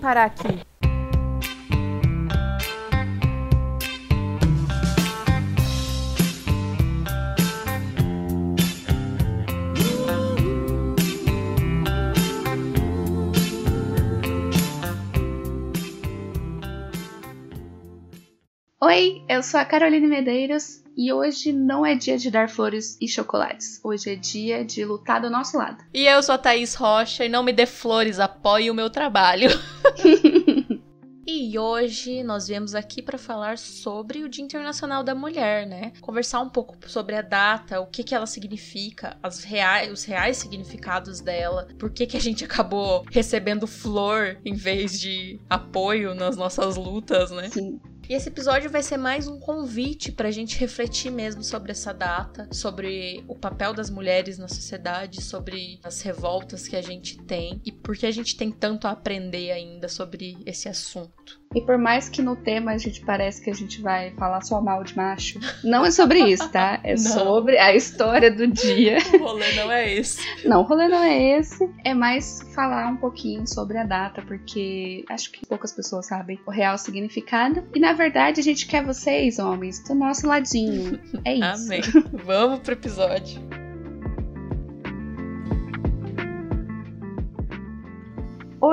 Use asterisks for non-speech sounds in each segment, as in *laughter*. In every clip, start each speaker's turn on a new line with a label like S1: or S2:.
S1: parar aqui.
S2: Eu sou a Caroline Medeiros e hoje não é dia de dar flores e chocolates. Hoje é dia de lutar do nosso lado.
S3: E eu sou a Thaís Rocha e não me dê flores, apoie o meu trabalho. *laughs* E hoje nós viemos aqui para falar sobre o Dia Internacional da Mulher, né? Conversar um pouco sobre a data, o que, que ela significa, as reais, os reais significados dela, por que, que a gente acabou recebendo flor em vez de apoio nas nossas lutas, né?
S2: Sim.
S3: E esse episódio vai ser mais um convite para a gente refletir mesmo sobre essa data, sobre o papel das mulheres na sociedade, sobre as revoltas que a gente tem e por que a gente tem tanto a aprender ainda sobre esse assunto.
S2: E por mais que no tema a gente parece que a gente vai falar só mal de macho, não é sobre isso, tá? É *laughs* sobre a história do dia.
S3: O rolê não é esse.
S2: Não, o rolê não é esse. É mais falar um pouquinho sobre a data, porque acho que poucas pessoas sabem o real significado. E na verdade a gente quer vocês, homens, do nosso ladinho. É isso.
S3: Amém. *laughs* Vamos pro episódio.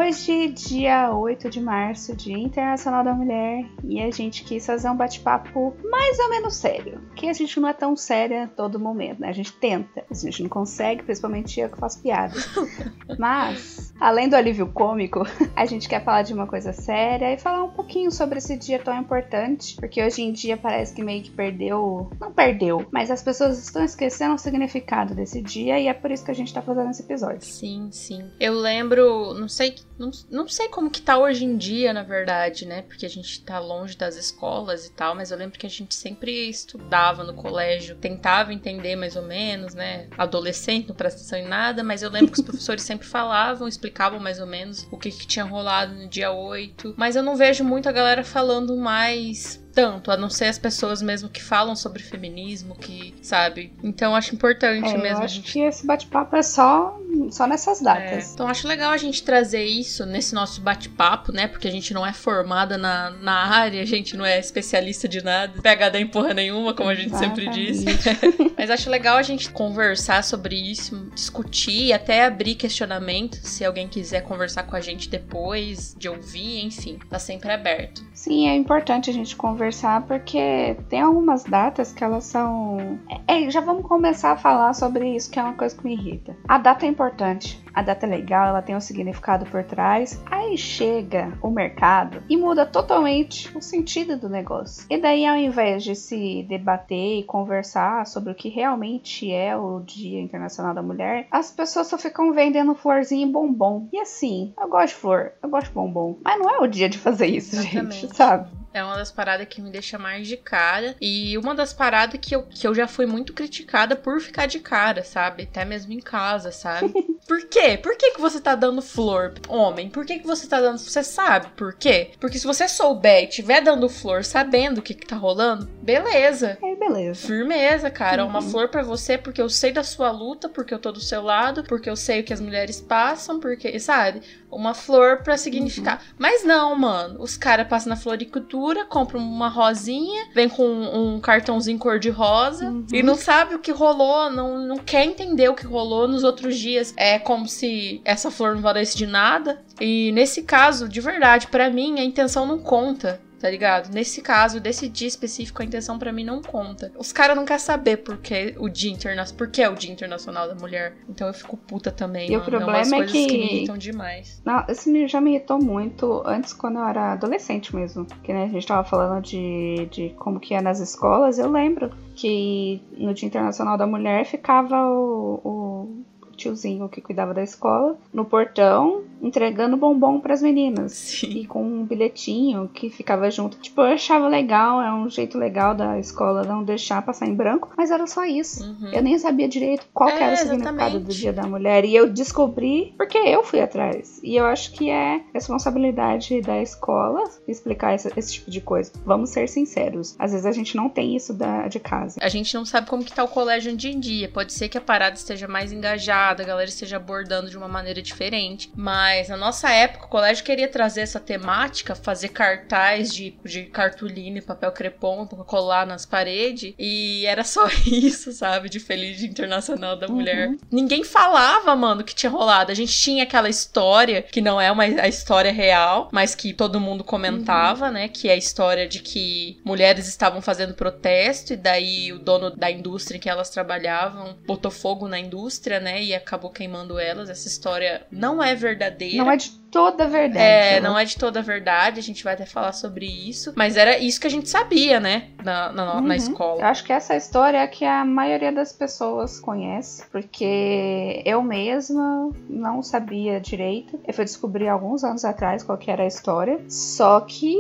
S2: Hoje, dia 8 de março, Dia Internacional da Mulher, e a gente quis fazer um bate-papo mais ou menos sério. Que a gente não é tão séria todo momento, né? A gente tenta, a gente não consegue, principalmente eu que faço piadas. *laughs* Mas, além do alívio cômico, *laughs* a gente quer falar de uma coisa séria e falar um pouquinho sobre esse dia tão importante, porque hoje em dia parece que meio que perdeu. Não perdeu, mas as pessoas estão esquecendo o significado desse dia e é por isso que a gente tá fazendo esse episódio.
S3: Sim, sim. Eu lembro, não sei, não, não sei como que tá hoje em dia, na verdade, né? Porque a gente tá longe das escolas e tal, mas eu lembro que a gente sempre estudava no colégio, tentava entender mais ou menos, né? Adolescente, não presta atenção em nada, mas eu lembro que os *laughs* professores sempre falavam, explicavam mais ou menos o que, que tinha rolado no dia 8. Mas eu não vejo muito a galera falando mais tanto, a não ser as pessoas mesmo que falam sobre feminismo, que, sabe? Então acho importante
S2: É,
S3: mesmo
S2: eu
S3: a
S2: acho
S3: gente
S2: que esse bate-papo é só, só nessas
S3: é,
S2: datas.
S3: Então acho legal a gente trazer isso nesse nosso bate-papo, né? Porque a gente não é formada na, na área, a gente não é especialista de nada, PHD em porra nenhuma, como a gente sempre diz. *laughs* Mas acho legal a gente conversar sobre isso, discutir e até abrir questionamento, se alguém quiser conversar com a gente depois de ouvir, enfim, tá sempre aberto.
S2: Sim, é importante a gente conversar porque tem algumas datas que elas são. É, já vamos começar a falar sobre isso, que é uma coisa que me irrita. A data é importante, a data é legal, ela tem um significado por trás. Aí chega o mercado e muda totalmente o sentido do negócio. E daí, ao invés de se debater e conversar sobre o que realmente é o Dia Internacional da Mulher, as pessoas só ficam vendendo florzinha e bombom. E assim, eu gosto de flor, eu gosto de bombom, mas não é o dia de fazer isso, gente,
S3: Exatamente.
S2: sabe?
S3: É uma das paradas que me deixa mais de cara. E uma das paradas que eu, que eu já fui muito criticada por ficar de cara, sabe? Até mesmo em casa, sabe? *laughs* Por quê? Por que, que você tá dando flor, homem? Por que, que você tá dando. Você sabe por quê? Porque se você souber e tiver dando flor sabendo o que, que tá rolando, beleza.
S2: Aí, beleza.
S3: Firmeza, cara. Uma
S2: Uhum.
S3: flor pra você porque eu sei da sua luta, porque eu tô do seu lado, porque eu sei o que as mulheres passam, porque, sabe? Uma flor pra significar. Mas não, mano. Os caras passam na floricultura, compram uma rosinha, vem com um cartãozinho cor-de-rosa
S2: Uhum.
S3: e não sabe o que rolou, não, não quer entender o que rolou nos outros dias. É como se essa flor não valesse de nada. E nesse caso, de verdade, pra mim, a intenção não conta. Tá ligado? Nesse caso, desse dia específico, a intenção pra mim não conta. Os caras não querem saber por que o dia internacional, por que é o Dia Internacional da Mulher. Então eu fico puta também.
S2: E o
S3: mano.
S2: problema
S3: é
S2: é
S3: que...
S2: que-
S3: me irritam demais.
S2: Não, isso já me irritou muito antes, quando eu era adolescente mesmo. Que né, a gente tava falando de, de como que é nas escolas. Eu lembro que no Dia Internacional da Mulher ficava o, o tiozinho que cuidava da escola no portão entregando bombom pras meninas.
S3: Sim.
S2: E com um bilhetinho que ficava junto. Tipo, eu achava legal, é um jeito legal da escola não deixar passar em branco, mas era só isso.
S3: Uhum.
S2: Eu nem sabia direito qual
S3: É,
S2: era o significado
S3: exatamente.
S2: do Dia da Mulher. E eu descobri porque eu fui atrás. E eu acho que é responsabilidade da escola explicar esse, esse tipo de coisa. Vamos ser sinceros. Às vezes a gente não tem isso da, de casa.
S3: A gente não sabe como que tá o colégio hoje em dia. Pode ser que a parada esteja mais engajada, a galera esteja abordando de uma maneira diferente. Mas Mas na nossa época, o colégio queria trazer essa temática, fazer cartaz de, de cartolina e papel crepom pra colar nas paredes. E era só *laughs* isso, sabe? De Feliz Dia Internacional da Mulher. Uhum. Ninguém falava, mano, que tinha rolado. A gente tinha aquela história, que não é uma a história real, mas que todo mundo comentava, uhum. né? Que é a história de que mulheres estavam fazendo protesto e daí o dono da indústria em que elas trabalhavam botou fogo na indústria, né? E acabou queimando elas. Essa história não é verdadeira.
S2: Não é de toda a verdade.
S3: É, né? não é de toda a verdade, a gente vai até falar sobre isso. Mas era isso que a gente sabia, né? Na, na, uhum. na escola.
S2: Eu acho que essa história é que a maioria das pessoas conhece, porque eu mesma não sabia direito. Eu fui descobrir alguns anos atrás qual que era a história. Só que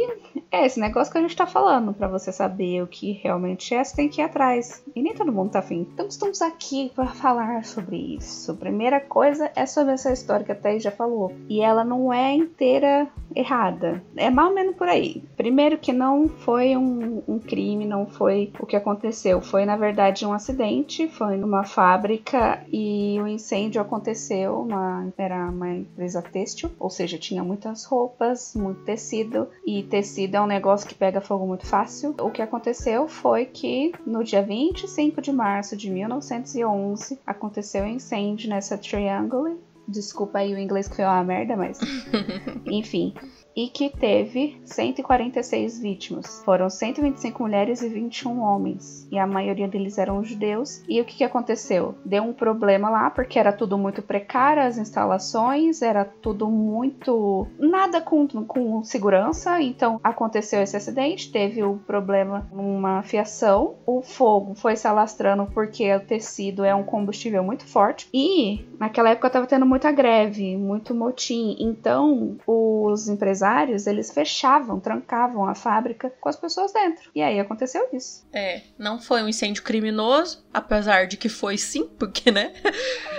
S2: é esse negócio que a gente tá falando. para você saber o que realmente é, você tem que ir atrás. E nem todo mundo tá afim. Então estamos aqui para falar sobre isso. Primeira coisa é sobre essa história que a Thaís já falou. E ela não não é inteira errada. É mal ou menos por aí. Primeiro que não foi um, um, crime, não foi o que aconteceu. Foi, na verdade, um acidente. Foi numa fábrica e o incêndio aconteceu. Uma, era uma empresa têxtil, ou seja, tinha muitas roupas, muito tecido. E tecido é um negócio que pega fogo muito fácil. O que aconteceu foi que no dia 25 de março de 1911 aconteceu um incêndio nessa Triangle Desculpa aí o inglês que foi uma merda, mas. Enfim *laughs* e que teve 146 vítimas. Foram 125 mulheres e 21 homens, e a maioria deles eram judeus. E o que, que aconteceu? Deu um problema lá, porque era tudo muito precário, as instalações, era tudo muito. nada com, com segurança. Então aconteceu esse acidente, teve o um problema numa fiação, o fogo foi se alastrando porque o tecido é um combustível muito forte, e naquela época estava tendo muita greve, muito motim. Então os empresários empresários, eles fechavam, trancavam a fábrica com as pessoas dentro. E aí aconteceu isso.
S3: É, não foi um incêndio criminoso, apesar de que foi sim, *laughs* porque, né?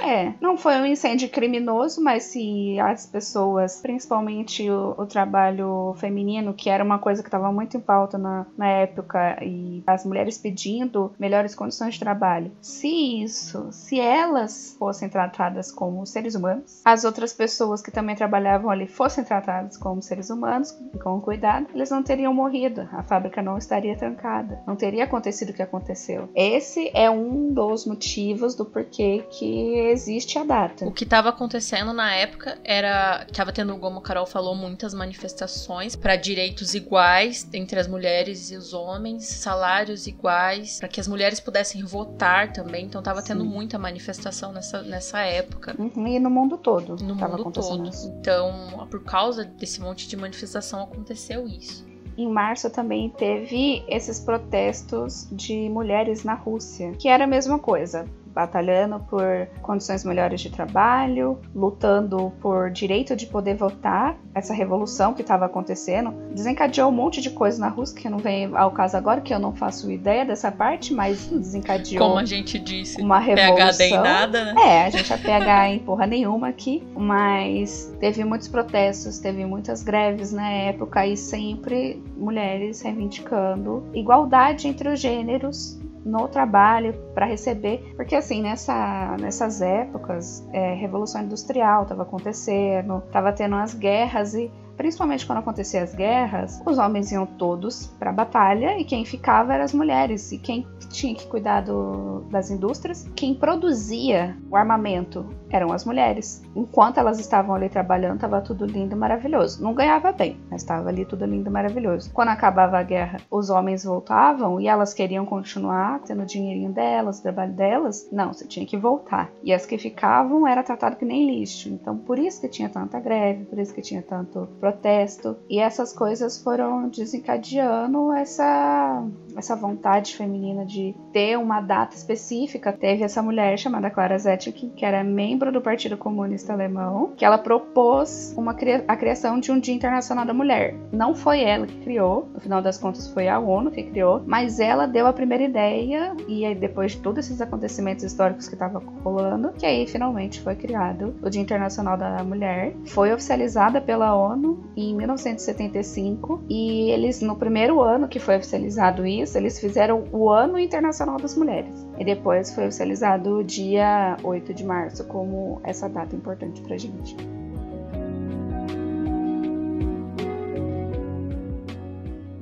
S2: é, não foi um incêndio criminoso, mas se as pessoas, principalmente o, o trabalho feminino, que era uma coisa que estava muito em pauta na, na época, e as mulheres pedindo melhores condições de trabalho, se isso, se elas fossem tratadas como seres humanos, as outras pessoas que também trabalhavam ali fossem tratadas como seres seres humanos, com cuidado, eles não teriam morrido, a fábrica não estaria trancada, não teria acontecido o que aconteceu. Esse é um dos motivos do porquê que existe a data.
S3: O que estava acontecendo na época era que estava tendo, como a Carol falou, muitas manifestações para direitos iguais entre as mulheres e os homens, salários iguais, para que as mulheres pudessem votar também. Então estava tendo muita manifestação nessa, nessa época.
S2: Uhum, e no mundo todo.
S3: No mundo todo. Isso. Então, por causa desse monte de manifestação aconteceu isso.
S2: Em março também teve esses protestos de mulheres na Rússia, que era a mesma coisa batalhando por condições melhores de trabalho, lutando por direito de poder votar. Essa revolução que estava acontecendo desencadeou um monte de coisa na Rússia, que não vem ao caso agora, que eu não faço ideia dessa parte, mas desencadeou.
S3: Como a gente disse,
S2: uma revolução.
S3: PHD em nada, né?
S2: É, a gente é PH em porra nenhuma aqui, mas teve muitos protestos, teve muitas greves na época e sempre mulheres reivindicando igualdade entre os gêneros no trabalho para receber, porque assim nessa, nessas épocas é, revolução industrial estava acontecendo, estava tendo as guerras e principalmente quando aconteciam as guerras, os homens iam todos para a batalha e quem ficava eram as mulheres. E quem tinha que cuidar do, das indústrias, quem produzia o armamento eram as mulheres. Enquanto elas estavam ali trabalhando, estava tudo lindo e maravilhoso. Não ganhava bem, mas estava ali tudo lindo e maravilhoso. Quando acabava a guerra, os homens voltavam e elas queriam continuar tendo o dinheirinho delas, o trabalho delas. Não, você tinha que voltar. E as que ficavam era tratado que nem lixo. Então, por isso que tinha tanta greve, por isso que tinha tanto protesto. E essas coisas foram desencadeando essa, essa vontade feminina de ter uma data específica. Teve essa mulher chamada Clara Zetkin, que era membro do Partido Comunista Alemão, que ela propôs uma, a criação de um Dia Internacional da Mulher. Não foi ela que criou, no final das contas foi a ONU que criou, mas ela deu a primeira ideia e aí depois de todos esses acontecimentos históricos que estavam rolando, que aí finalmente foi criado o Dia Internacional da Mulher. Foi oficializada pela ONU em 1975 e eles no primeiro ano que foi oficializado isso, isso, eles fizeram o Ano Internacional das Mulheres. E depois foi oficializado o dia 8 de março como essa data importante pra gente.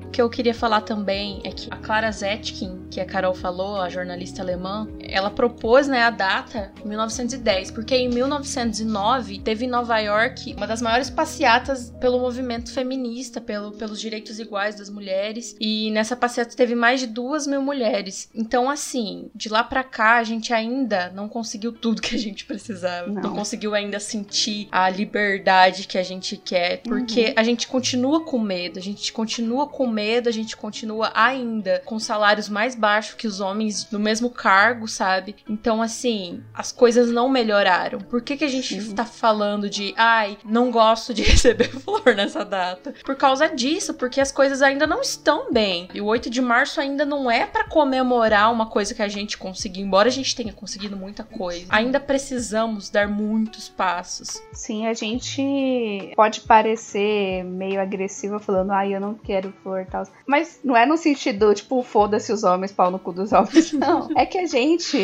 S3: O que eu queria falar também é que a Clara Zetkin, que a Carol falou, a jornalista alemã, ela propôs né, a data 1910, porque em 1909 teve em Nova York uma das maiores passeatas pelo movimento feminista, pelo, pelos direitos iguais das mulheres, e nessa passeata teve mais de duas mil mulheres. Então, assim, de lá para cá a gente ainda não conseguiu tudo que a gente precisava, não, não conseguiu ainda sentir a liberdade que a gente quer, porque uhum. a gente continua com medo, a gente continua com medo, a gente continua ainda com salários mais baixos que os homens no mesmo cargo, sabe? Então, assim, as coisas não melhoraram. Por que, que a gente Sim. tá falando de, ai, não gosto de *laughs* receber flor nessa data? Por causa disso, porque as coisas ainda não estão bem. E o 8 de março ainda não é para comemorar uma coisa que a gente conseguiu, embora a gente tenha conseguido muita coisa. Ainda precisamos dar muitos passos.
S2: Sim, a gente pode parecer meio agressiva falando, ai, eu não quero flor e tal. Mas não é no sentido, tipo, foda-se os homens, pau no cu dos homens. *laughs* Não. É que a gente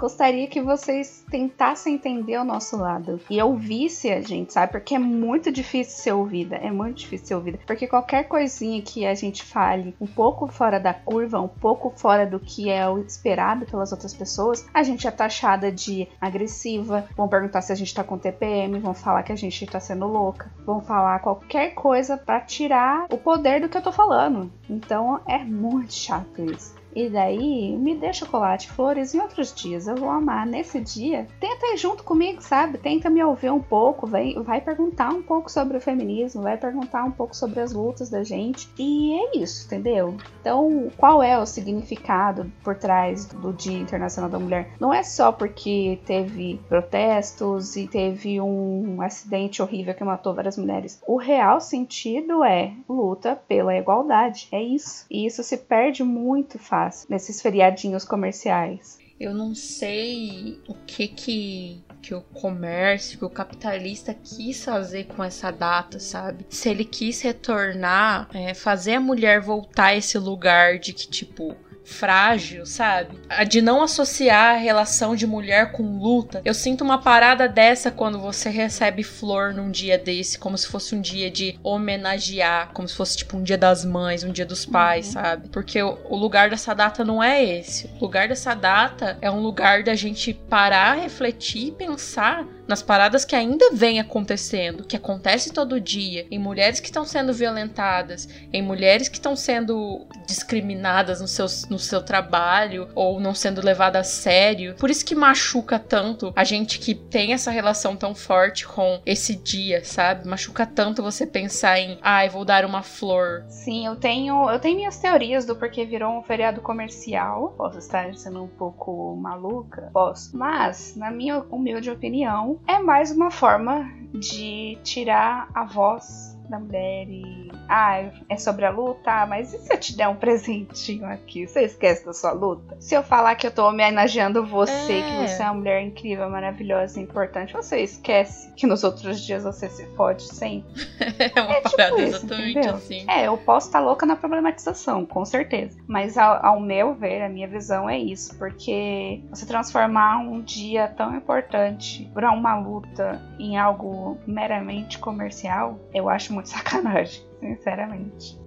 S2: gostaria que vocês tentassem entender o nosso lado e ouvisse a gente, sabe? Porque é muito difícil ser ouvida, é muito difícil ser ouvida. Porque qualquer coisinha que a gente fale um pouco fora da curva, um pouco fora do que é o esperado pelas outras pessoas, a gente é taxada de agressiva, vão perguntar se a gente tá com TPM, vão falar que a gente tá sendo louca, vão falar qualquer coisa para tirar o poder do que eu tô falando. Então é muito chato isso. E daí, me dê chocolate, flores em outros dias. Eu vou amar. Nesse dia, tenta ir junto comigo, sabe? Tenta me ouvir um pouco. Vai, vai perguntar um pouco sobre o feminismo, vai perguntar um pouco sobre as lutas da gente. E é isso, entendeu? Então, qual é o significado por trás do Dia Internacional da Mulher? Não é só porque teve protestos e teve um acidente horrível que matou várias mulheres. O real sentido é luta pela igualdade. É isso. E isso se perde muito fácil nesses feriadinhos comerciais.
S3: Eu não sei o que que que o comércio, que o capitalista quis fazer com essa data, sabe? Se ele quis retornar, é, fazer a mulher voltar a esse lugar de que, tipo, frágil, sabe? A de não associar a relação de mulher com luta. Eu sinto uma parada dessa quando você recebe flor num dia desse, como se fosse um dia de homenagear, como se fosse tipo um dia das mães, um dia dos pais, uhum. sabe? Porque o, o lugar dessa data não é esse. O lugar dessa data é um lugar da gente parar, refletir e pensar nas paradas que ainda vem acontecendo, que acontece todo dia, em mulheres que estão sendo violentadas, em mulheres que estão sendo discriminadas no seu, no seu trabalho ou não sendo levadas a sério. Por isso que machuca tanto a gente que tem essa relação tão forte com esse dia, sabe? Machuca tanto você pensar em, ai, ah, vou dar uma flor.
S2: Sim, eu tenho, eu tenho minhas teorias do porquê virou um feriado comercial. Posso estar sendo um pouco maluca, posso. Mas, na minha humilde opinião, é mais uma forma de tirar a voz da mulher e. Ah, é sobre a luta, mas e se eu te der um presentinho aqui? Você esquece da sua luta? Se eu falar que eu tô homenageando você, é. que você é uma mulher incrível, maravilhosa e importante, você esquece que nos outros dias você se fode sempre? *laughs*
S3: é uma é tipo parada isso, exatamente entendeu? assim.
S2: É, eu posso estar tá louca na problematização, com certeza. Mas ao, ao meu ver, a minha visão é isso, porque você transformar um dia tão importante para uma luta em algo meramente comercial, eu acho muito muito sacanagem, sinceramente.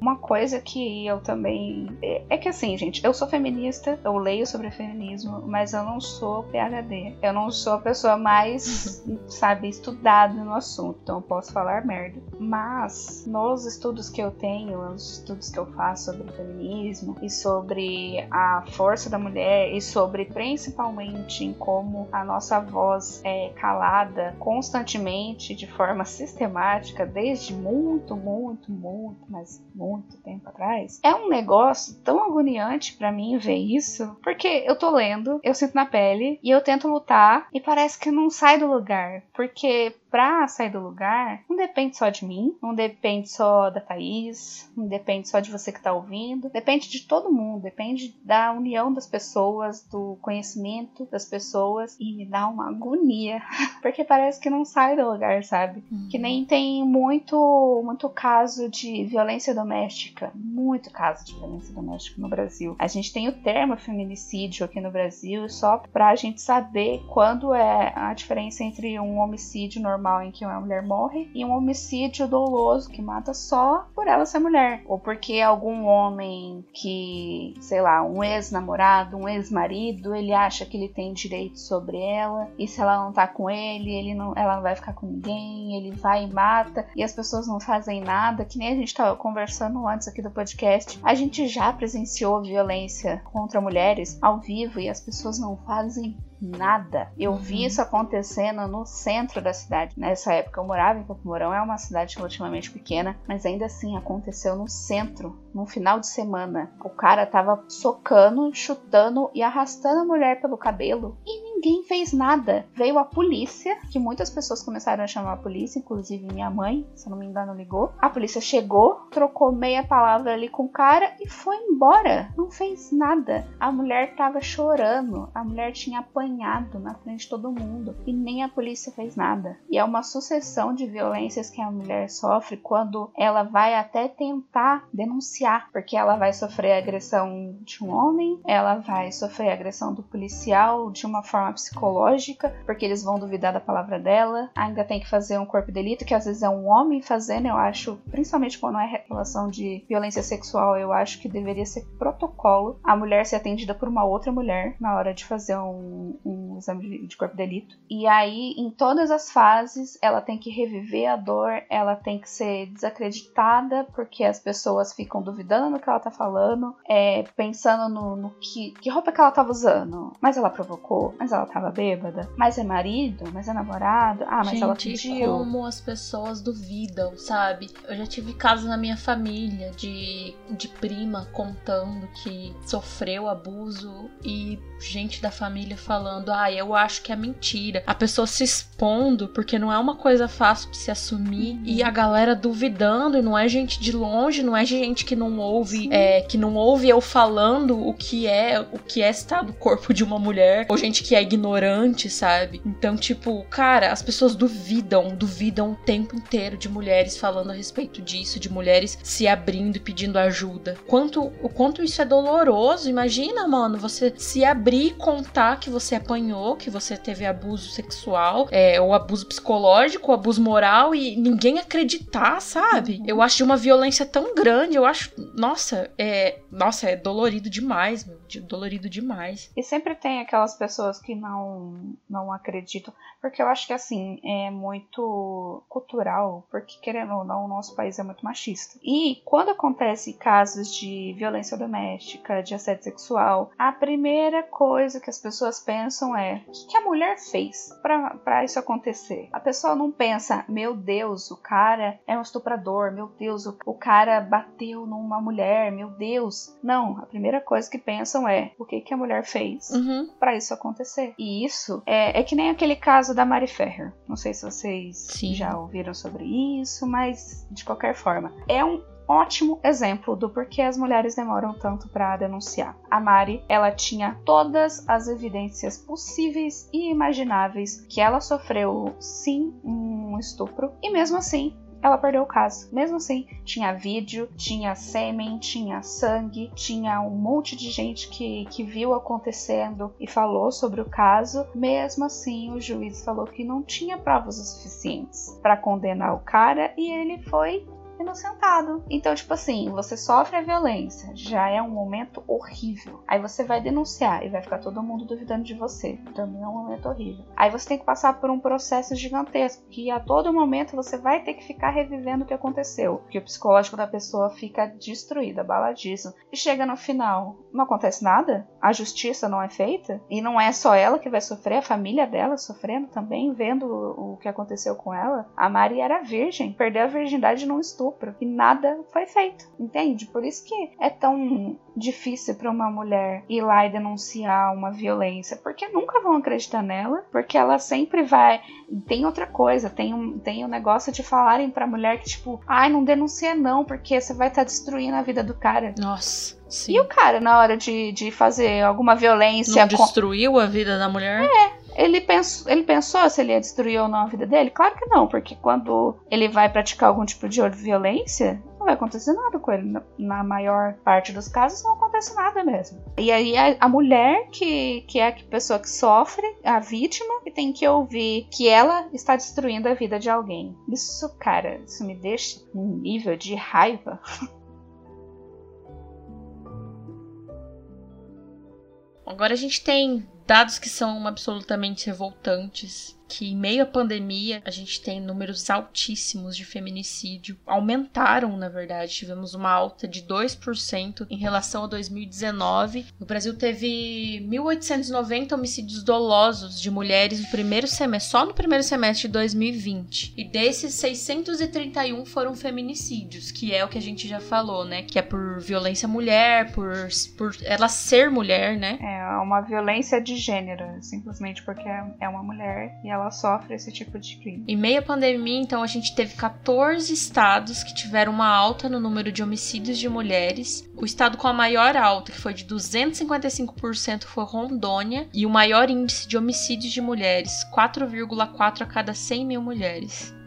S2: Uma coisa que eu também. É, é que assim, gente, eu sou feminista, eu leio sobre feminismo, mas eu não sou PhD. Eu não sou a pessoa mais, *laughs* sabe, estudada no assunto, então eu posso falar merda. Mas nos estudos que eu tenho, nos estudos que eu faço sobre feminismo e sobre a força da mulher e sobre principalmente em como a nossa voz é calada constantemente, de forma *laughs* sistemática, desde muito, muito, muito, mas muito muito tempo atrás, é um negócio tão agoniante para mim ver isso, porque eu tô lendo, eu sinto na pele e eu tento lutar e parece que não sai do lugar, porque pra sair do lugar, não depende só de mim, não depende só da Thaís, não depende só de você que tá ouvindo, depende de todo mundo, depende da união das pessoas, do conhecimento das pessoas e me dá uma agonia, *laughs* porque parece que não sai do lugar, sabe? Uhum. Que nem tem muito, muito caso de violência doméstica, muito caso de violência doméstica no Brasil. A gente tem o termo feminicídio aqui no Brasil só pra gente saber quando é a diferença entre um homicídio normal normal em que uma mulher morre e um homicídio doloso que mata só por ela ser mulher. Ou porque algum homem que, sei lá, um ex-namorado, um ex-marido, ele acha que ele tem direito sobre ela e se ela não tá com ele, ele não, ela não vai ficar com ninguém, ele vai e mata e as pessoas não fazem nada, que nem a gente tava conversando antes aqui do podcast. A gente já presenciou violência contra mulheres ao vivo e as pessoas não fazem nada. Eu uhum. vi isso acontecendo no centro da cidade. Nessa época eu morava em Campo Mourão, é uma cidade relativamente pequena, mas ainda assim aconteceu no centro, no final de semana. O cara tava socando, chutando e arrastando a mulher pelo cabelo e ninguém fez nada. Veio a polícia, que muitas pessoas começaram a chamar a polícia, inclusive minha mãe, se não me engano, ligou. A polícia chegou, trocou meia palavra ali com o cara e foi embora. Não fez nada. A mulher tava chorando, a mulher tinha apanhado na frente de todo mundo e nem a polícia fez nada. E é uma sucessão de violências que a mulher sofre quando ela vai até tentar denunciar, porque ela vai sofrer agressão de um homem, ela vai sofrer agressão do policial de uma forma psicológica, porque eles vão duvidar da palavra dela, ainda tem que fazer um corpo de delito, que às vezes é um homem fazendo, eu acho, principalmente quando é relação de violência sexual, eu acho que deveria ser protocolo a mulher ser atendida por uma outra mulher na hora de fazer um, um exame de corpo de delito. E aí, em todas as fases, ela tem que reviver a dor, ela tem que ser desacreditada, porque as pessoas ficam duvidando do que ela tá falando, é, pensando no, no, que, que roupa que ela tava usando. Mas ela provocou, mas ela tava bêbada, mas é marido, mas é namorado, ah, mas
S3: Gente,
S2: ela pediu.
S3: como as pessoas duvidam, sabe? Eu já tive casos na minha família de, de prima contando que sofreu abuso e gente da família falando falando, ah, eu acho que é mentira. A pessoa se expondo, porque não é uma coisa fácil de se assumir. Uhum. E a galera duvidando, e não é gente de longe, não é gente que não ouve, é, que não ouve eu falando o que é, o que é estar no corpo de uma mulher, ou gente que é ignorante, sabe? Então, tipo, cara, as pessoas duvidam, duvidam o tempo inteiro de mulheres falando a respeito disso, de mulheres se abrindo e pedindo ajuda. Quanto, o quanto isso é doloroso, imagina, mano, você se abrir e contar que você apanhou, que você teve abuso sexual, é, ou abuso psicológico, ou abuso moral, e ninguém acreditar, sabe? Uhum. Eu acho de uma violência tão grande, eu acho, nossa, é, nossa, é dolorido demais, meu, dolorido demais.
S2: E sempre tem aquelas pessoas que não, não acreditam, porque eu acho que assim, é muito cultural, porque querendo ou não, o nosso país é muito machista. E quando acontece casos de violência doméstica, de assédio sexual, a primeira coisa que as pessoas pensam é: o que a mulher fez para isso acontecer? A pessoa não pensa, meu Deus, o cara é um estuprador, meu Deus, o cara bateu numa mulher, meu Deus. Não, a primeira coisa que pensam é: o que, que a mulher fez
S3: uhum.
S2: para isso acontecer? E isso é, é que nem aquele caso da Mari Ferrer. Não sei se vocês Sim. já ouviram sobre isso, mas de qualquer forma, é um ótimo exemplo do porquê as mulheres demoram tanto para denunciar. A Mari, ela tinha todas as evidências possíveis e imagináveis que ela sofreu sim um estupro e mesmo assim ela perdeu o caso. Mesmo assim, tinha vídeo, tinha sêmen, tinha sangue, tinha um monte de gente que, que viu acontecendo e falou sobre o caso. Mesmo assim, o juiz falou que não tinha provas o suficientes para condenar o cara e ele foi inocentado. Então, tipo assim, você sofre a violência, já é um momento horrível. Aí você vai denunciar e vai ficar todo mundo duvidando de você. Também é um momento horrível. Aí você tem que passar por um processo gigantesco, que a todo momento você vai ter que ficar revivendo o que aconteceu. Porque o psicológico da pessoa fica destruído, abaladíssimo. E chega no final, não acontece nada? A justiça não é feita? E não é só ela que vai sofrer, a família dela sofrendo também, vendo o que aconteceu com ela. A Mari era virgem, perdeu a virgindade num estudo estupro e nada foi feito, entende? Por isso que é tão difícil para uma mulher ir lá e denunciar uma violência, porque nunca vão acreditar nela, porque ela sempre vai. Tem outra coisa, tem um, tem um negócio de falarem pra mulher que, tipo, ai, não denuncia não, porque você vai estar tá destruindo a vida do cara.
S3: Nossa. Sim.
S2: E o cara, na hora de, de fazer alguma violência.
S3: Não destruiu a vida da mulher?
S2: É. Ele pensou, ele pensou se ele ia destruir ou não a vida dele? Claro que não, porque quando ele vai praticar algum tipo de violência, não vai acontecer nada com ele. Na, maior parte dos casos, não acontece acontece nada mesmo. E aí a, a mulher que, que é a pessoa que sofre, a vítima, que tem que ouvir que ela está destruindo a vida de alguém. Isso, cara, isso me deixa um nível de raiva. *laughs*
S3: Agora a gente tem dados que são absolutamente revoltantes que em meio à pandemia a gente tem números altíssimos de feminicídio. Aumentaram, na verdade, tivemos uma alta de 2% em relação a 2019. O Brasil teve 1.890 homicídios dolosos de mulheres no primeiro semestre, só no primeiro semestre de 2020. E desses 631 foram feminicídios, que é o que a gente já falou, né? Que é por violência mulher, por, por ela ser mulher, né?
S2: É uma violência de gênero, simplesmente porque é uma mulher e ela ela sofre esse tipo de crime.
S3: Em meio à pandemia, então, a gente teve 14 estados que tiveram uma alta no número de homicídios de mulheres. O estado com a maior alta, que foi de 255%, foi Rondônia, e o maior índice de homicídios de mulheres, 4,4 a cada 100 mil mulheres.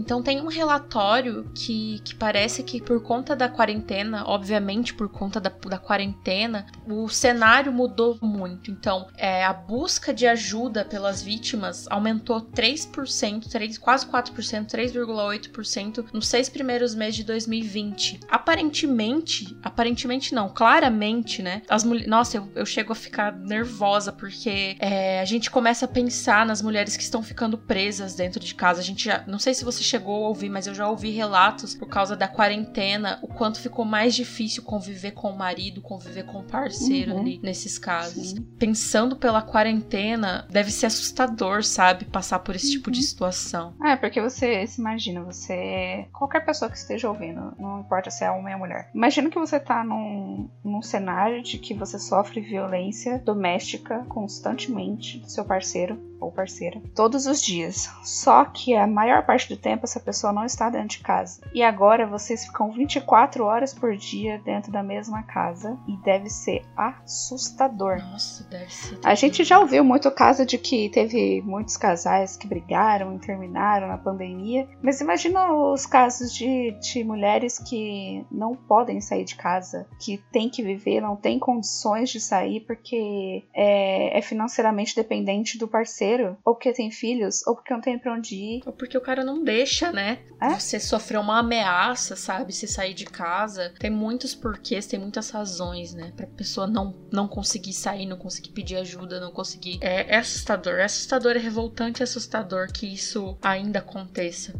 S3: Então tem um relatório que, que parece que por conta da quarentena, obviamente por conta da, da quarentena, o cenário mudou muito. Então é, a busca de ajuda pelas vítimas aumentou 3%, 3, quase 4%, 3,8% nos seis primeiros meses de 2020. Aparentemente, aparentemente não, claramente, né? As mulheres. Nossa, eu, eu chego a ficar nervosa porque é, a gente começa a pensar nas mulheres que estão ficando presas dentro de casa. A gente já. Não sei se você chegou a ouvir, mas eu já ouvi relatos por causa da quarentena, o quanto ficou mais difícil conviver com o marido, conviver com o parceiro uhum. ali nesses casos. Sim. Pensando pela quarentena, deve ser assustador, sabe? Passar por esse uhum. tipo de uhum. situação.
S2: É, porque você se imagina, você. Qualquer pessoa que esteja ouvindo, não importa se é homem ou mulher. Imagina que você tá num, num cenário de que você sofre violência doméstica constantemente do seu parceiro ou parceira todos os dias. Só que a maior parte do tempo essa pessoa não está dentro de casa. E agora vocês ficam 24 horas por dia dentro da mesma casa e deve ser assustador.
S3: Nossa, deve ser.
S2: A gente já ouviu muito caso de que teve muitos casais que brigaram e terminaram na pandemia, mas imagina os casos de, de mulheres que não podem sair de casa, que têm que viver, não têm condições de sair porque é, é financeiramente dependente do parceiro ou porque tem filhos, ou porque não tem pra onde ir.
S3: Ou porque o cara não deixa, né? É? Você sofreu uma ameaça, sabe? Se sair de casa. Tem muitos porquês, tem muitas razões, né? Pra pessoa não, não conseguir sair, não conseguir pedir ajuda, não conseguir. É, é assustador. É assustador, é revoltante, é assustador que isso ainda aconteça.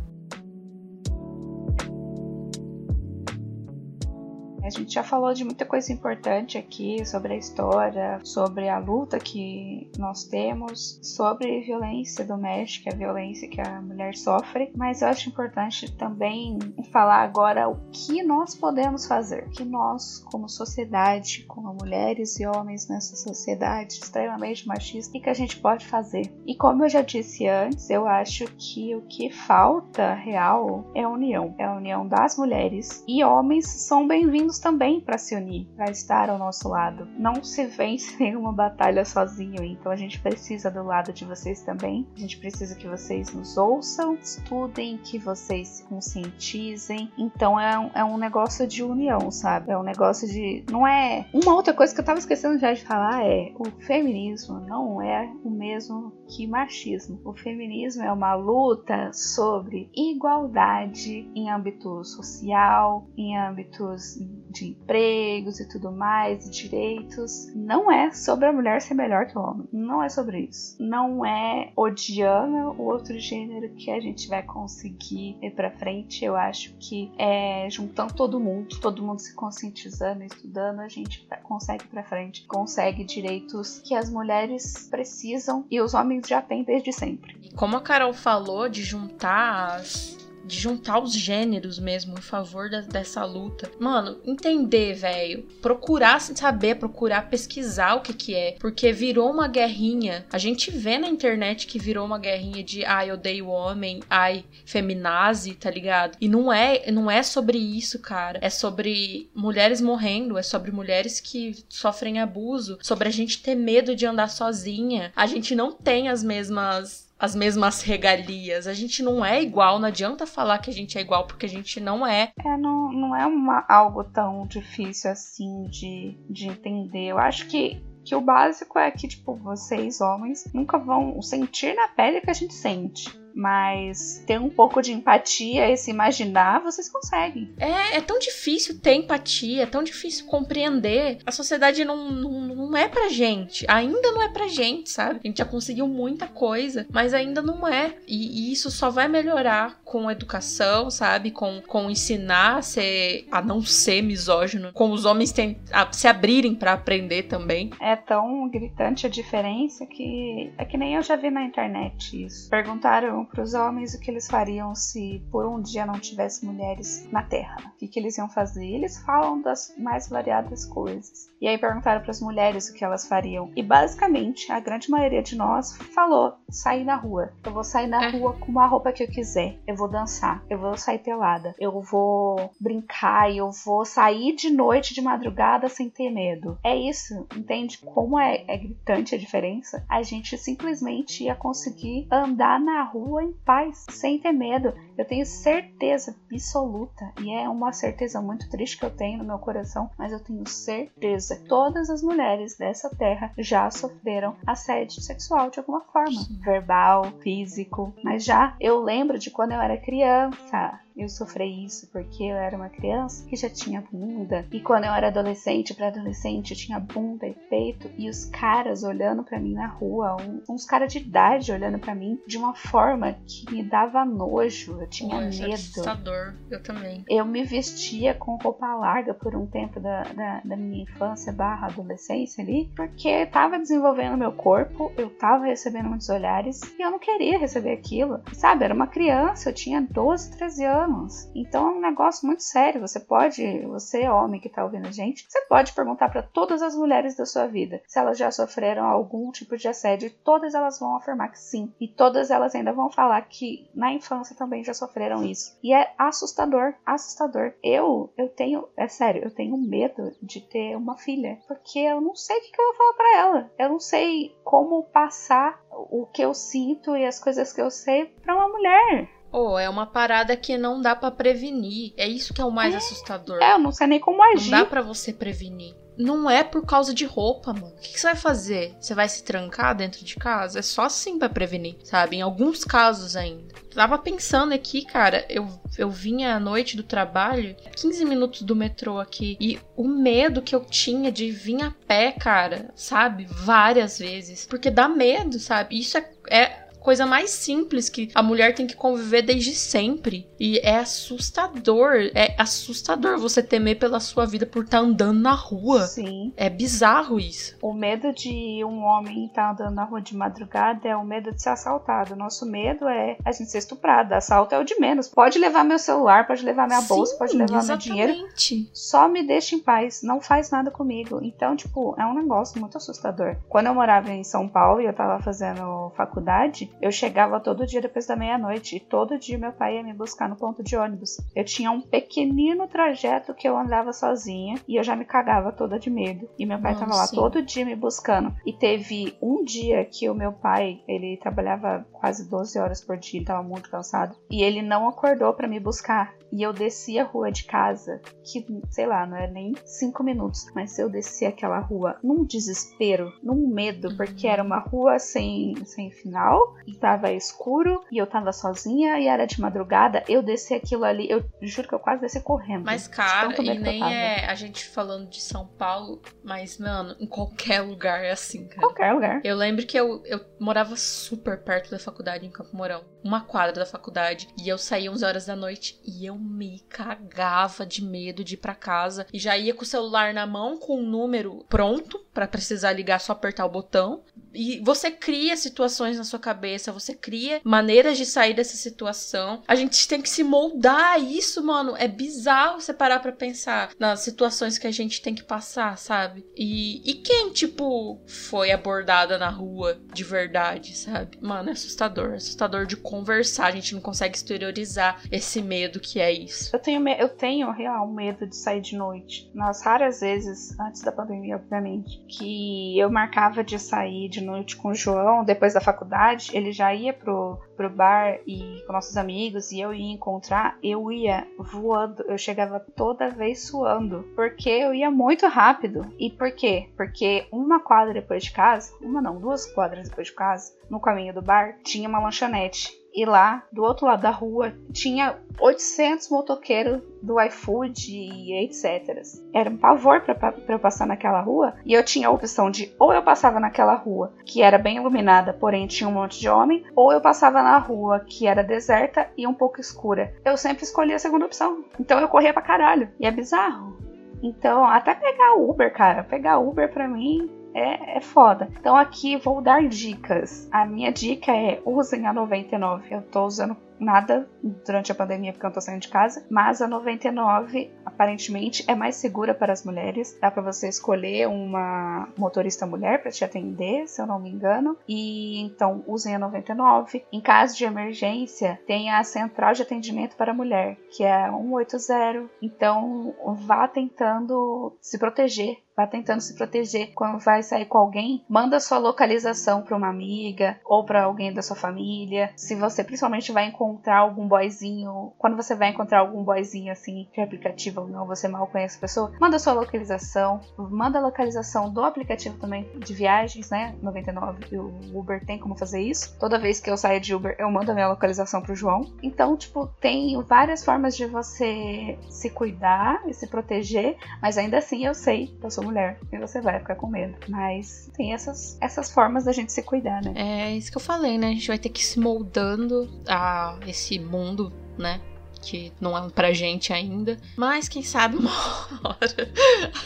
S2: A gente já falou de muita coisa importante aqui sobre a história, sobre a luta que nós temos, sobre violência doméstica, a violência que a mulher sofre, mas eu acho importante também falar agora o que nós podemos fazer, que nós, como sociedade, como mulheres e homens nessa sociedade extremamente machista, o que a gente pode fazer. E como eu já disse antes, eu acho que o que falta real é a união, é a união das mulheres e homens são bem-vindos também para se unir, para estar ao nosso lado. Não se vence *laughs* nenhuma batalha sozinho, então a gente precisa do lado de vocês também. A gente precisa que vocês nos ouçam, estudem, que vocês se conscientizem. Então é um, é um negócio de união, sabe? É um negócio de. Não é. Uma outra coisa que eu tava esquecendo já de falar é: o feminismo não é o mesmo que machismo. O feminismo é uma luta sobre igualdade em âmbito social, em âmbitos de empregos e tudo mais, direitos. Não é sobre a mulher ser melhor que o homem. Não é sobre isso. Não é odiando o outro gênero que a gente vai conseguir ir pra frente. Eu acho que é juntando todo mundo, todo mundo se conscientizando, estudando, a gente consegue ir pra frente. Consegue direitos que as mulheres precisam e os homens já têm desde sempre.
S3: Como a Carol falou de juntar as de juntar os gêneros mesmo em favor da, dessa luta. Mano, entender, velho. Procurar saber, procurar pesquisar o que que é. Porque virou uma guerrinha. A gente vê na internet que virou uma guerrinha de ai, odeio homem, ai, feminazi, tá ligado? E não é, não é sobre isso, cara. É sobre mulheres morrendo, é sobre mulheres que sofrem abuso, sobre a gente ter medo de andar sozinha. A gente não tem as mesmas as mesmas regalias. A gente não é igual, não adianta falar que a gente é igual porque a gente não é.
S2: É, não, não é uma, algo tão difícil assim de, de entender. Eu acho que que o básico é que, tipo, vocês, homens, nunca vão sentir na pele que a gente sente mas ter um pouco de empatia e se imaginar, vocês conseguem.
S3: É, é tão difícil ter empatia, é tão difícil compreender. A sociedade não, não, não é pra gente. Ainda não é pra gente, sabe? A gente já conseguiu muita coisa, mas ainda não é. E, e isso só vai melhorar com educação, sabe? Com, com ensinar a, ser, a não ser misógino, com os homens tem, a, se abrirem para aprender também.
S2: É tão gritante a diferença que é que nem eu já vi na internet isso. Perguntaram perguntaram para os homens o que eles fariam se por um dia não tivesse mulheres na Terra. O que, que eles iam fazer? E eles falam das mais variadas coisas. E aí perguntaram para as mulheres o que elas fariam. E basicamente, a grande maioria de nós falou: sair na rua. Eu vou sair na é. rua com uma roupa que eu quiser. Eu vou dançar. Eu vou sair pelada. Eu vou brincar. Eu vou sair de noite, de madrugada, sem ter medo. É isso. Entende como é, é gritante a diferença? A gente simplesmente ia conseguir andar na rua em paz, sem ter medo. Eu tenho certeza absoluta. E é uma certeza muito triste que eu tenho no meu coração. Mas eu tenho certeza todas as mulheres dessa terra já sofreram assédio sexual de alguma forma, verbal, físico. Mas já eu lembro de quando eu era criança, eu sofri isso porque eu era uma criança que já tinha bunda. E quando eu era adolescente, para adolescente, eu tinha bunda e peito. E os caras olhando para mim na rua, um, uns caras de idade olhando para mim de uma forma que me dava nojo. Eu tinha medo. É
S3: assustador. Eu também.
S2: Eu me vestia com roupa larga por um tempo da, da, da minha infância barra adolescência ali, porque tava desenvolvendo meu corpo, eu tava recebendo muitos olhares e eu não queria receber aquilo. Sabe, era uma criança, eu tinha 12, 13 anos anos. Então é um negócio muito sério. Você pode, você homem que tá ouvindo a gente, você pode perguntar para todas as mulheres da sua vida se elas já sofreram algum tipo de assédio e todas elas vão afirmar que sim. E todas elas ainda vão falar que na infância também já sofreram isso. E é assustador, assustador. Eu, eu tenho, é sério, eu tenho medo de ter uma filha, porque eu não sei o que, que eu vou falar para ela. Eu não sei como passar o que eu sinto e as coisas que eu sei para uma mulher.
S3: Oh, é uma parada que não dá para prevenir. É isso que é o mais é. assustador.
S2: É, eu não sei nem como agir.
S3: Não dá para você prevenir. Não é por causa de roupa, mano. O que, que, você vai fazer? Você vai se trancar dentro de casa? É só assim pra prevenir, sabe? Em alguns casos ainda. Tava pensando aqui, cara, eu, eu vinha à noite do trabalho, 15 minutos do metrô aqui, e o medo que eu tinha de vir a pé, cara, sabe? Várias vezes. Porque dá medo, sabe? Isso é, é coisa mais simples que a mulher tem que conviver desde sempre. E é assustador. É assustador você temer pela sua vida por estar tá andando na rua.
S2: Sim.
S3: É bizarro isso.
S2: O medo de um homem estar tá andando na rua de madrugada é o medo de ser assaltado. Nosso medo é a gente ser estuprada. Assalto é o de menos. Pode levar meu celular, pode levar minha Sim, bolsa, pode levar exatamente. meu dinheiro. Só me deixa em paz. Não faz nada comigo. Então, tipo, é um negócio muito assustador. Quando eu morava em São Paulo e eu tava fazendo faculdade, eu chegava todo dia depois da meia-noite e todo dia meu pai ia me buscar no ponto de ônibus. Eu tinha um pequenino trajeto que eu andava sozinha e eu já me cagava toda de medo. E meu pai Não, tava lá todo dia me buscando. E teve um dia que o meu pai, ele trabalhava quase 12 horas por dia, ele tava muito cansado, e ele não acordou para me buscar. E eu desci a rua de casa, que, sei lá, não é nem cinco minutos, mas eu desci aquela rua num desespero, num medo, porque era uma rua sem, sem final, e tava escuro, e eu tava sozinha, e era de madrugada. Eu desci aquilo ali, eu juro que eu quase desci correndo.
S3: Mas, cara, e nem é a gente falando de São Paulo, mas, mano, em qualquer lugar é assim, cara.
S2: Qualquer lugar.
S3: Eu lembro que eu, eu morava super perto da faculdade em Campo Mourão, uma quadra da faculdade, e eu saía 11 horas da noite e eu me cagava de medo de ir para casa e já ia com o celular na mão com o número pronto para precisar ligar só apertar o botão. E você cria situações na sua cabeça, você cria maneiras de sair dessa situação. A gente tem que se moldar a isso, mano. É bizarro você parar pra pensar nas situações que a gente tem que passar, sabe? E, e quem, tipo, foi abordada na rua de verdade, sabe? Mano, é assustador. É assustador de conversar. A gente não consegue exteriorizar esse medo que é isso.
S2: Eu tenho, eu tenho real medo de sair de noite. Nas raras vezes, antes da pandemia, obviamente, que eu marcava de sair de noite com o João depois da faculdade, ele já ia pro, pro bar e com nossos amigos e eu ia encontrar, eu ia voando, eu chegava toda vez suando, porque eu ia muito rápido. E por quê? Porque uma quadra depois de casa, uma não, duas quadras depois de casa, no caminho do bar, tinha uma lanchonete. E lá, do outro lado da rua, tinha 800 motoqueiros do iFood e etc. Era um pavor para eu passar naquela rua. E eu tinha a opção de ou eu passava naquela rua, que era bem iluminada, porém tinha um monte de homem, ou eu passava na rua, que era deserta e um pouco escura. Eu sempre escolhi a segunda opção. Então eu corria pra caralho. E é bizarro. Então, até pegar Uber, cara, pegar Uber pra mim é, é foda. Então aqui vou dar dicas. A minha dica é usem a 99. Eu tô usando nada durante a pandemia porque eu não tô saindo de casa, mas a 99 aparentemente é mais segura para as mulheres. Dá para você escolher uma motorista mulher para te atender, se eu não me engano. E então usem a 99. Em caso de emergência, tem a central de atendimento para mulher, que é 180. Então vá tentando se proteger vá tentando se proteger quando vai sair com alguém, manda sua localização para uma amiga ou para alguém da sua família. Se você principalmente vai encontrar algum boyzinho, quando você vai encontrar algum boyzinho assim de aplicativo ou não, você mal conhece a pessoa, manda sua localização, manda a localização do aplicativo também de viagens, né? 99 o Uber tem como fazer isso. Toda vez que eu saio de Uber, eu mando a minha localização pro João. Então, tipo, tem várias formas de você se cuidar e se proteger, mas ainda assim eu sei que eu sou mulher e você vai ficar com medo. Mas tem essas, essas formas da gente se cuidar, né?
S3: É isso que eu falei, né? A gente vai ter que ir se moldando a esse mundo, né? que não é pra gente ainda. Mas quem sabe uma *laughs* hora,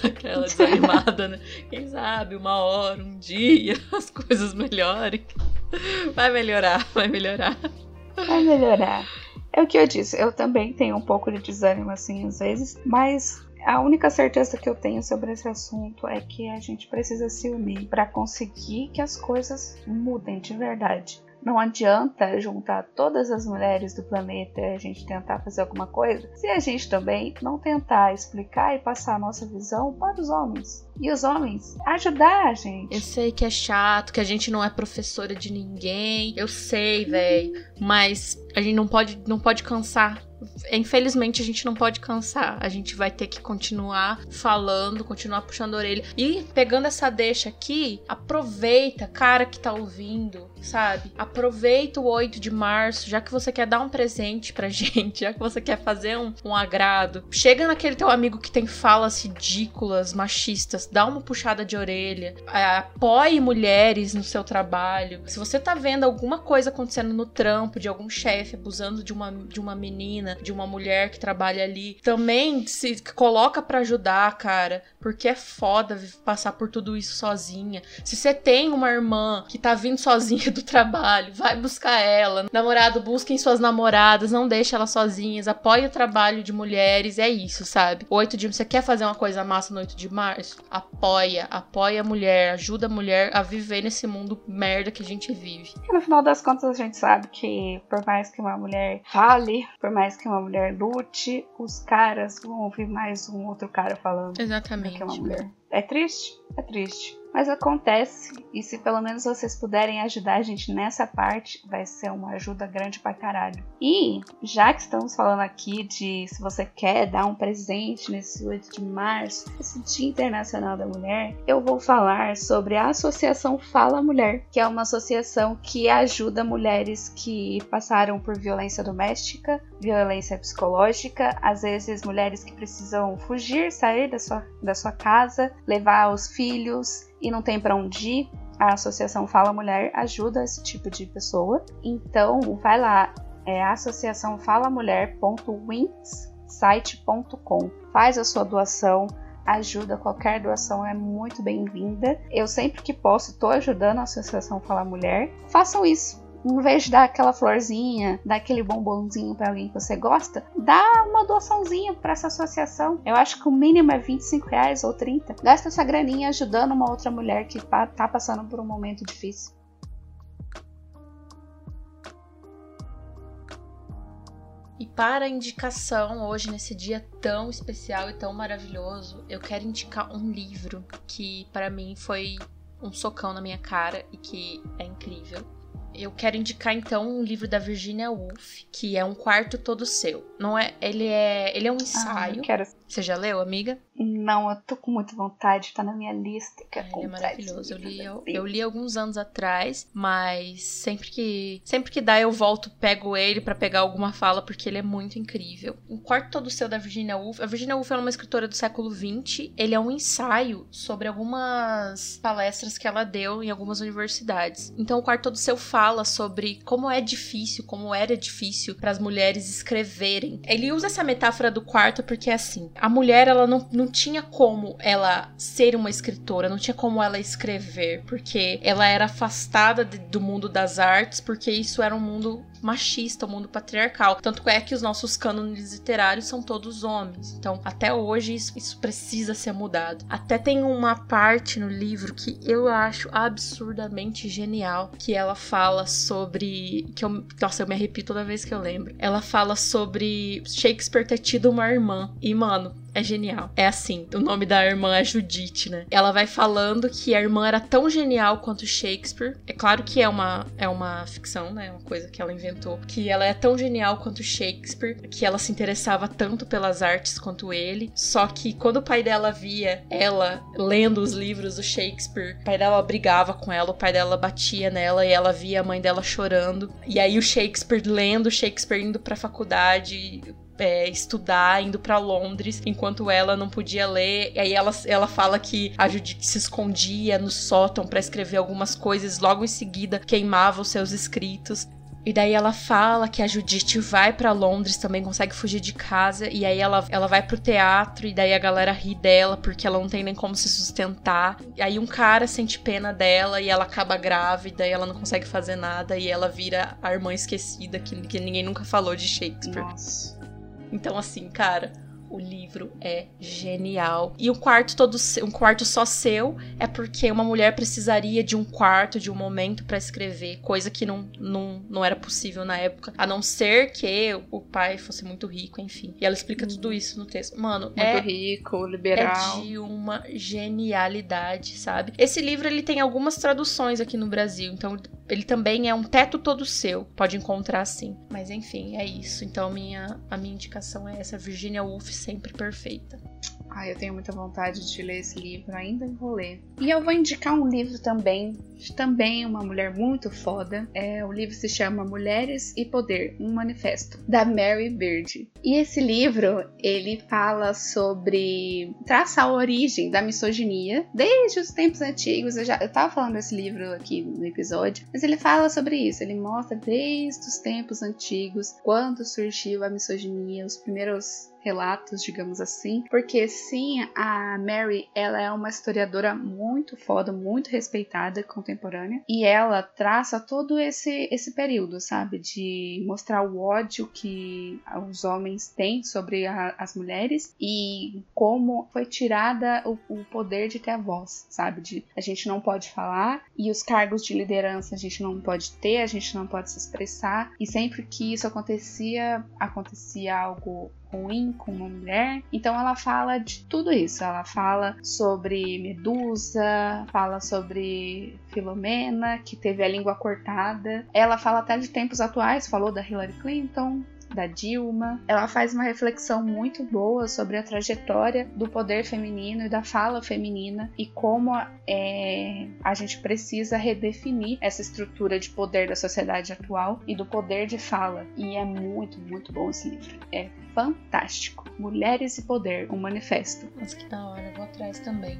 S3: aquela *laughs* desanimada, né? Quem sabe uma hora, um dia, *laughs* as coisas melhorem. Vai melhorar, vai melhorar.
S2: Vai melhorar. É o que eu disse, eu também tenho um pouco de desânimo assim às vezes, mas a única certeza que eu tenho sobre esse assunto é que a gente precisa se unir para conseguir que as coisas mudem de verdade. Não adianta juntar todas as mulheres do planeta e a gente tentar fazer alguma coisa se a gente também não tentar explicar e passar a nossa visão para os homens. E os homens ajudar a gente.
S3: Eu sei que é chato, que a gente não é professora de ninguém. Eu sei, velho. Mas a gente não pode, não pode cansar infelizmente a gente não pode cansar. A gente vai ter que continuar falando, continuar puxando a orelha. E pegando essa deixa aqui, aproveita, cara que tá ouvindo, sabe? Aproveita o 8 de março, já que você quer dar um presente pra *laughs* gente, já que você quer fazer um, um agrado. Chega naquele teu amigo que tem falas ridículas, machistas, dá uma puxada de orelha. Apoie mulheres no seu trabalho. Se você tá vendo alguma coisa acontecendo no trampo de algum chefe abusando de uma, de uma menina, de uma mulher que trabalha ali, também se coloca para ajudar, cara, porque é foda passar por tudo isso sozinha. Se você tem uma irmã que tá vindo sozinha do trabalho, vai buscar ela. Namorado, busquem suas namoradas, não deixe elas sozinhas, apoie o trabalho de mulheres, é isso, sabe? 8 de você quer fazer uma coisa massa no 8 de março? Apoia, apoia a mulher, ajuda a mulher a viver nesse mundo merda que a gente vive.
S2: E no final das contas a gente sabe que por mais que uma mulher fale, por mais que uma mulher lute, os caras vão ouvir mais um outro cara falando.
S3: Exatamente.
S2: Que uma mulher. É triste? É triste. Mas acontece, e se pelo menos vocês puderem ajudar a gente nessa parte, vai ser uma ajuda grande pra caralho. E, já que estamos falando aqui de se você quer dar um presente nesse 8 de março, esse Dia Internacional da Mulher, eu vou falar sobre a Associação Fala Mulher, que é uma associação que ajuda mulheres que passaram por violência doméstica, violência psicológica, às vezes mulheres que precisam fugir, sair da sua, da sua casa, levar os filhos e não tem para onde ir, a Associação Fala Mulher ajuda esse tipo de pessoa. Então, vai lá, é associaçãofalamulher.winssite.com. Faz a sua doação, ajuda, qualquer doação é muito bem-vinda. Eu sempre que posso estou ajudando a Associação Fala Mulher. Façam isso em vez de dar aquela florzinha, dar aquele bombonzinho para alguém que você gosta, dá uma doaçãozinha para essa associação. Eu acho que o mínimo é 25 reais ou 30. Gasta essa graninha ajudando uma outra mulher que tá passando por um momento
S3: E para a indicação, hoje, nesse dia tão especial e tão maravilhoso, eu quero indicar um livro que para mim foi um socão na minha cara e que é incrível. Eu quero indicar então um livro da Virginia Woolf, que é um quarto todo seu. Não é, ele é, ele é um ah, ensaio. Ah,
S2: quero...
S3: Você já leu, amiga?
S2: Não, eu tô com muita vontade, tá na minha lista. Que
S3: é, é maravilhoso. Eu li, eu, eu, li alguns anos atrás, mas sempre que sempre que dá eu volto, pego ele para pegar alguma fala, porque ele é muito incrível. O Quarto Todo Seu da Virginia Woolf. A Virginia Woolf é uma escritora do século XX. Ele é um ensaio sobre algumas palestras que ela deu em algumas universidades. Então, o Quarto Todo Seu fala sobre como é difícil, como era difícil para as mulheres escreverem. Ele usa essa metáfora do quarto porque é assim, a mulher ela não, não tinha como ela ser uma escritora, não tinha como ela escrever, porque ela era afastada de, do mundo das artes, porque isso era um mundo machista, um mundo patriarcal. Tanto é que os nossos cânones literários são todos homens. Então, até hoje, isso, isso precisa ser mudado. Até tem uma parte no livro que eu acho absurdamente genial, que ela fala sobre. que eu, Nossa, eu me arrepio toda vez que eu lembro. Ela fala sobre Shakespeare ter tido uma irmã. E, mano, é genial. É assim, o nome da irmã é Judite, né? Ela vai falando que a irmã era tão genial quanto Shakespeare. É claro que é uma, é uma ficção, né? Uma coisa que ela inventou. Que ela é tão genial quanto Shakespeare, que ela se interessava tanto pelas artes quanto ele. Só que quando o pai dela via ela lendo os livros do Shakespeare, o pai dela brigava com ela, o pai dela batia nela e ela via a mãe dela chorando. E aí o Shakespeare lendo, Shakespeare indo pra faculdade, é, estudar, indo para Londres, enquanto ela não podia ler. E aí ela, ela fala que a Judith se escondia no sótão para escrever algumas coisas, logo em seguida queimava os seus escritos. E daí ela fala que a Judith vai para Londres, também consegue fugir de casa, e aí ela, ela vai pro teatro, e daí a galera ri dela porque ela não tem nem como se sustentar. E aí um cara sente pena dela e ela acaba grávida e ela não consegue fazer nada, e ela vira a irmã esquecida que, que ninguém nunca falou de Shakespeare.
S2: Nossa.
S3: Então, assim, cara, o livro é genial. E um quarto todo um quarto só seu é porque uma mulher precisaria de um quarto, de um momento para escrever, coisa que não, não, não era possível na época, a não ser que o pai fosse muito rico, enfim. E ela explica tudo isso no texto. Mano,
S2: muito
S3: é
S2: rico, liberal.
S3: É de uma genialidade, sabe? Esse livro ele tem algumas traduções aqui no Brasil, então ele também é um teto todo seu, pode encontrar assim. Mas enfim, é isso. Então minha a minha indicação é essa Virginia Woolf sempre perfeita.
S2: Ai, eu tenho muita vontade de ler esse livro, ainda vou ler. E eu vou indicar um livro também, também uma mulher muito foda. É, o livro se chama Mulheres e Poder, um manifesto, da Mary Beard. E esse livro, ele fala sobre traça a origem da misoginia desde os tempos antigos. Eu já eu tava falando desse livro aqui no episódio, mas ele fala sobre isso. Ele mostra desde os tempos antigos quando surgiu a misoginia, os primeiros relatos, digamos assim, porque sim, a Mary, ela é uma historiadora muito foda, muito respeitada, contemporânea, e ela traça todo esse esse período, sabe, de mostrar o ódio que os homens têm sobre a, as mulheres e como foi tirada o, o poder de ter a voz, sabe, de a gente não pode falar e os cargos de liderança a gente não pode ter, a gente não pode se expressar, e sempre que isso acontecia, acontecia algo ruim com uma mulher. Então ela fala de tudo isso. Ela fala sobre Medusa, fala sobre Filomena, que teve a língua cortada. Ela fala até de tempos atuais, falou da Hillary Clinton, da Dilma. Ela faz uma reflexão muito boa sobre a trajetória do poder feminino e da fala feminina e como é, a gente precisa redefinir essa estrutura de poder da sociedade atual e do poder de fala. E é muito, muito bom esse livro. É fantástico. Mulheres e Poder, um manifesto.
S3: Mas que da hora, vou atrás também.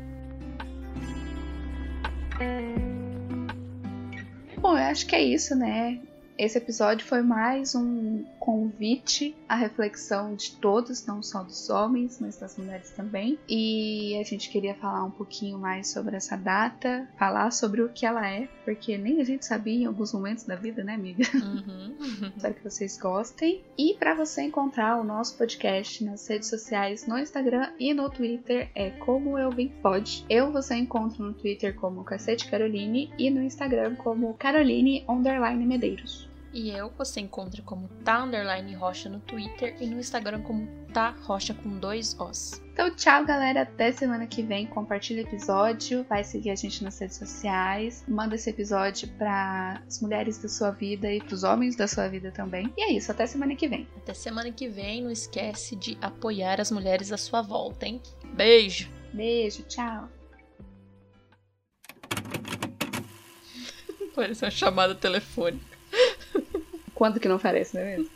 S2: Bom, eu acho que é isso, né? Esse episódio foi mais um convite à reflexão de todos, não só dos homens, mas das mulheres também. E a gente queria falar um pouquinho mais sobre essa data, falar sobre o que ela é, porque nem a gente sabia em alguns momentos da vida, né, amiga? Uhum. *laughs* Espero que vocês gostem. E para você encontrar o nosso podcast nas redes sociais, no Instagram e no Twitter, é como eu vim pode. Eu você encontra no Twitter como Cacete Caroline e no Instagram como Caroline Medeiros.
S3: E eu você encontra como tá underline rocha no Twitter e no Instagram como tá rocha com dois Os.
S2: Então, tchau, galera. Até semana que vem. Compartilha o episódio. Vai seguir a gente nas redes sociais. Manda esse episódio para as mulheres da sua vida e para os homens da sua vida também. E é isso. Até semana que vem.
S3: Até semana que vem. Não esquece de apoiar as mulheres à sua volta, hein? Beijo.
S2: Beijo. Tchau.
S3: Parece uma chamada telefônica.
S2: Quando que não parece, não *laughs* é mesmo?